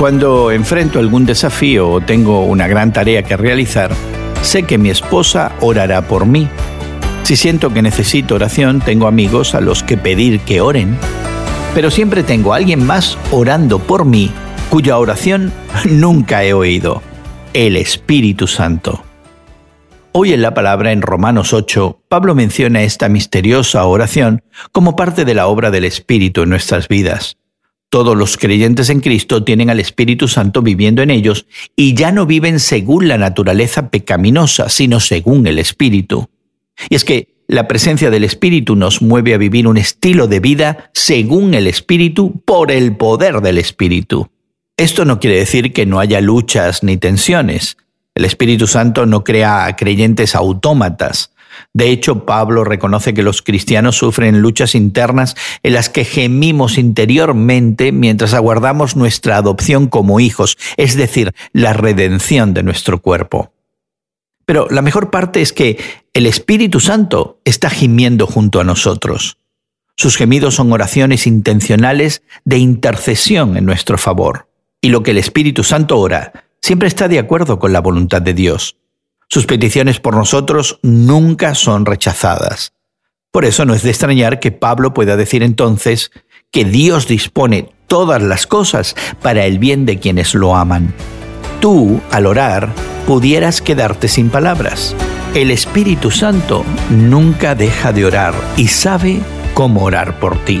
Cuando enfrento algún desafío o tengo una gran tarea que realizar, sé que mi esposa orará por mí. Si siento que necesito oración, tengo amigos a los que pedir que oren. Pero siempre tengo a alguien más orando por mí, cuya oración nunca he oído, el Espíritu Santo. Hoy en la palabra en Romanos 8, Pablo menciona esta misteriosa oración como parte de la obra del Espíritu en nuestras vidas. Todos los creyentes en Cristo tienen al Espíritu Santo viviendo en ellos y ya no viven según la naturaleza pecaminosa, sino según el Espíritu. Y es que la presencia del Espíritu nos mueve a vivir un estilo de vida según el Espíritu por el poder del Espíritu. Esto no quiere decir que no haya luchas ni tensiones. El Espíritu Santo no crea a creyentes autómatas, de hecho, Pablo reconoce que los cristianos sufren luchas internas en las que gemimos interiormente mientras aguardamos nuestra adopción como hijos, es decir, la redención de nuestro cuerpo. Pero la mejor parte es que el Espíritu Santo está gimiendo junto a nosotros. Sus gemidos son oraciones intencionales de intercesión en nuestro favor. Y lo que el Espíritu Santo ora siempre está de acuerdo con la voluntad de Dios. Sus peticiones por nosotros nunca son rechazadas. Por eso no es de extrañar que Pablo pueda decir entonces que Dios dispone todas las cosas para el bien de quienes lo aman. Tú, al orar, pudieras quedarte sin palabras. El Espíritu Santo nunca deja de orar y sabe cómo orar por ti.